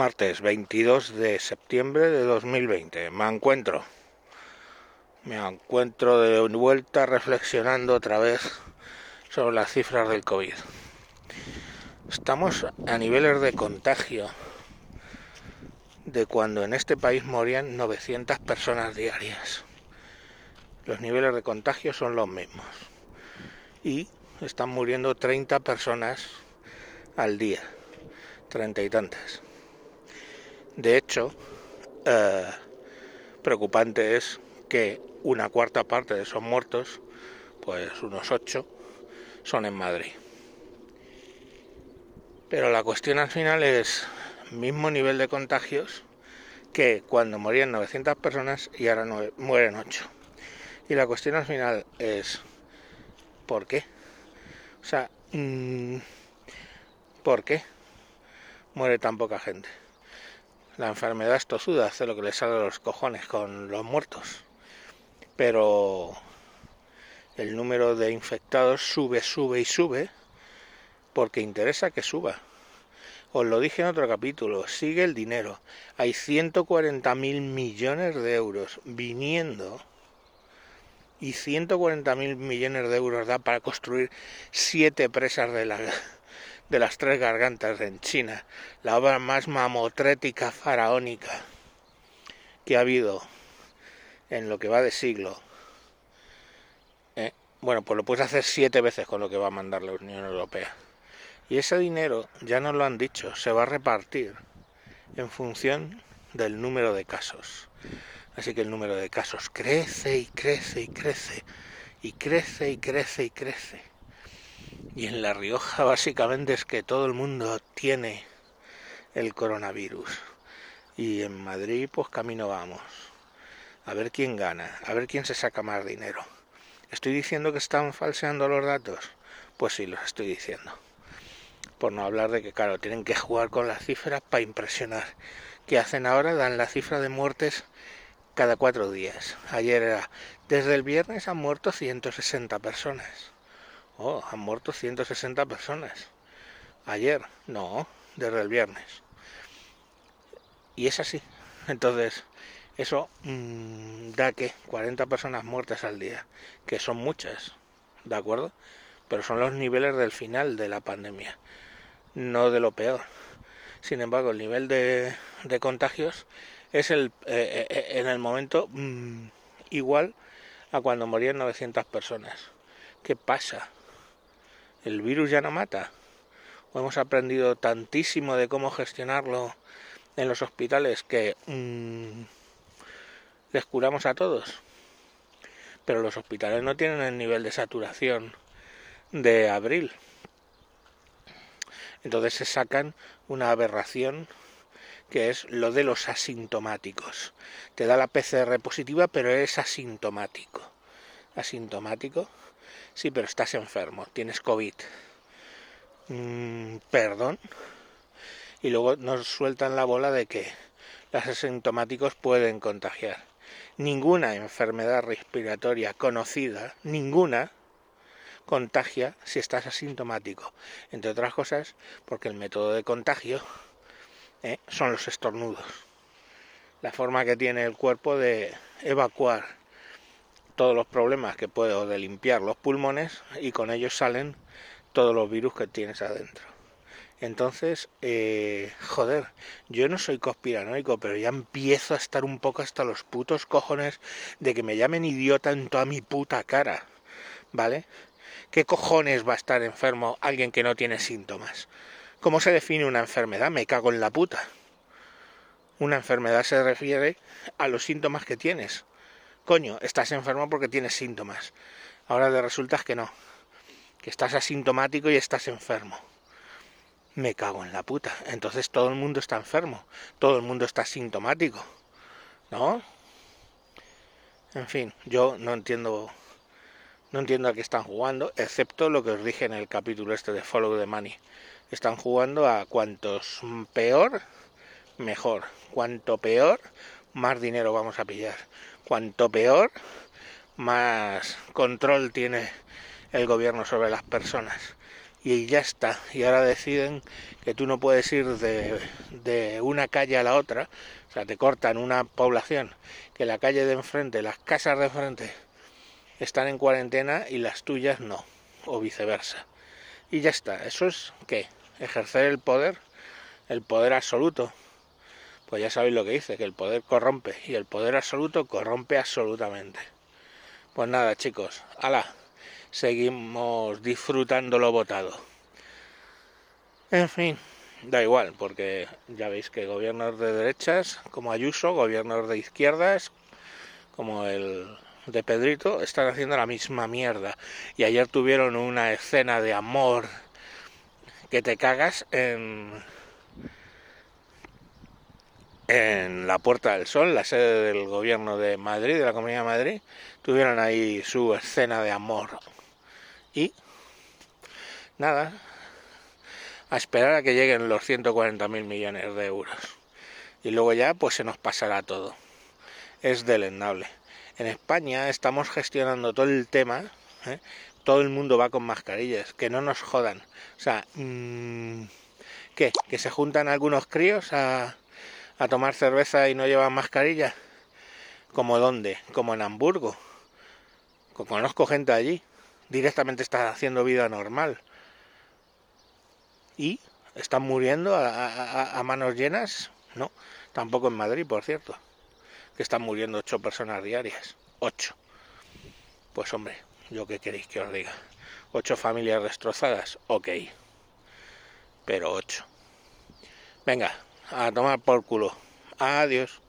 Martes 22 de septiembre de 2020. Me encuentro. Me encuentro de vuelta reflexionando otra vez sobre las cifras del COVID. Estamos a niveles de contagio de cuando en este país morían 900 personas diarias. Los niveles de contagio son los mismos. Y están muriendo 30 personas al día. Treinta y tantas. De hecho, eh, preocupante es que una cuarta parte de esos muertos, pues unos ocho, son en Madrid. Pero la cuestión al final es mismo nivel de contagios que cuando morían 900 personas y ahora mueren 8. Y la cuestión al final es ¿por qué? O sea, mm, ¿por qué muere tan poca gente? La enfermedad es tozuda, hace lo que le sale a los cojones con los muertos. Pero el número de infectados sube, sube y sube porque interesa que suba. Os lo dije en otro capítulo, sigue el dinero. Hay 140 mil millones de euros viniendo y 140 mil millones de euros da para construir siete presas de la de las tres gargantas en China, la obra más mamotrética faraónica que ha habido en lo que va de siglo. ¿eh? Bueno, pues lo puedes hacer siete veces con lo que va a mandar la Unión Europea. Y ese dinero, ya nos lo han dicho, se va a repartir en función del número de casos. Así que el número de casos crece y crece y crece y crece y crece y crece. Y en La Rioja básicamente es que todo el mundo tiene el coronavirus. Y en Madrid pues camino vamos. A ver quién gana, a ver quién se saca más dinero. ¿Estoy diciendo que están falseando los datos? Pues sí, los estoy diciendo. Por no hablar de que, claro, tienen que jugar con las cifras para impresionar. ¿Qué hacen ahora? Dan la cifra de muertes cada cuatro días. Ayer era, desde el viernes han muerto 160 personas. Oh, han muerto 160 personas. Ayer, no, desde el viernes. Y es así. Entonces, eso mm, da que 40 personas muertas al día, que son muchas, ¿de acuerdo? Pero son los niveles del final de la pandemia, no de lo peor. Sin embargo, el nivel de, contagios es el, eh, eh, en el momento mm, igual a cuando morían 900 personas. ¿Qué pasa? El virus ya no mata. O hemos aprendido tantísimo de cómo gestionarlo en los hospitales que mm, les curamos a todos. Pero los hospitales no tienen el nivel de saturación de abril. Entonces se sacan una aberración que es lo de los asintomáticos. Te da la PCR positiva, pero es asintomático. Asintomático Sí, pero estás enfermo, tienes COVID. Mm, perdón. Y luego nos sueltan la bola de que los asintomáticos pueden contagiar. Ninguna enfermedad respiratoria conocida, ninguna, contagia si estás asintomático. Entre otras cosas, porque el método de contagio eh, son los estornudos. La forma que tiene el cuerpo de evacuar todos los problemas que puedo de limpiar los pulmones y con ellos salen todos los virus que tienes adentro. Entonces, eh, joder, yo no soy conspiranoico, pero ya empiezo a estar un poco hasta los putos cojones de que me llamen idiota en toda mi puta cara, ¿vale? ¿Qué cojones va a estar enfermo alguien que no tiene síntomas? ¿Cómo se define una enfermedad? Me cago en la puta. Una enfermedad se refiere a los síntomas que tienes coño, estás enfermo porque tienes síntomas. Ahora te resulta que no, que estás asintomático y estás enfermo. Me cago en la puta. Entonces todo el mundo está enfermo, todo el mundo está asintomático, ¿no? En fin, yo no entiendo no entiendo a qué están jugando, excepto lo que os dije en el capítulo este de Follow the Money. Están jugando a cuantos peor, mejor. Cuanto peor, más dinero vamos a pillar cuanto peor, más control tiene el gobierno sobre las personas. y ya está. Y ahora deciden que tú no puedes ir de, de, una calle a la otra, o sea, te cortan una población, que la calle de enfrente, las casas de enfrente están en cuarentena y las tuyas no, o viceversa. Y ya está, eso es qué, ejercer el poder, el poder absoluto. Pues ya sabéis lo que dice, que el poder corrompe y el poder absoluto corrompe absolutamente. Pues nada, chicos, ala, seguimos disfrutando lo votado. En fin, da igual, porque ya veis que gobiernos de derechas, como Ayuso, gobiernos de izquierdas, como el de Pedrito, están haciendo la misma mierda. Y ayer tuvieron una escena de amor que te cagas en en la Puerta del Sol, la sede del gobierno de Madrid, de la Comunidad de Madrid, tuvieron ahí su escena de amor. Y nada, a esperar a que lleguen los 140.000 millones de euros. Y luego ya pues se nos pasará todo. Es delendable. En España estamos gestionando todo el tema. ¿eh? Todo el mundo va con mascarillas. Que no nos jodan. O sea, mmm, ¿qué? ¿Que se juntan algunos críos a, a tomar cerveza y no llevan mascarilla? ¿Como dónde? Como en Hamburgo. Conozco gente allí. Directamente está haciendo vida normal. ¿Y están muriendo a manos llenas? No. Tampoco en Madrid, por cierto. Que están muriendo ocho personas diarias. Ocho. Pues hombre, yo qué queréis que os diga. Ocho familias destrozadas. Ok. Pero ocho. Venga, a tomar por culo. Adiós.